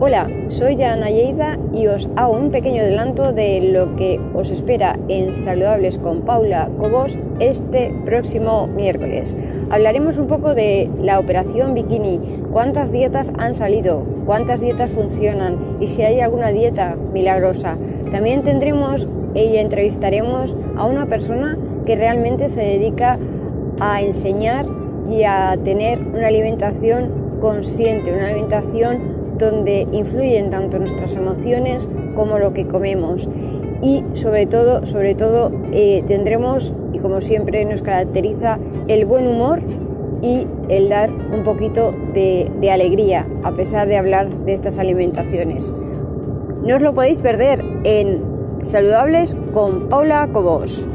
Hola, soy Ana Lleida y os hago un pequeño adelanto de lo que os espera en Saludables con Paula Cobos este próximo miércoles. Hablaremos un poco de la operación Bikini, cuántas dietas han salido, cuántas dietas funcionan y si hay alguna dieta milagrosa. También tendremos y entrevistaremos a una persona que realmente se dedica a enseñar y a tener una alimentación consciente, una alimentación donde influyen tanto nuestras emociones como lo que comemos. Y sobre todo, sobre todo eh, tendremos, y como siempre nos caracteriza, el buen humor y el dar un poquito de, de alegría a pesar de hablar de estas alimentaciones. No os lo podéis perder en Saludables con Paula Cobos.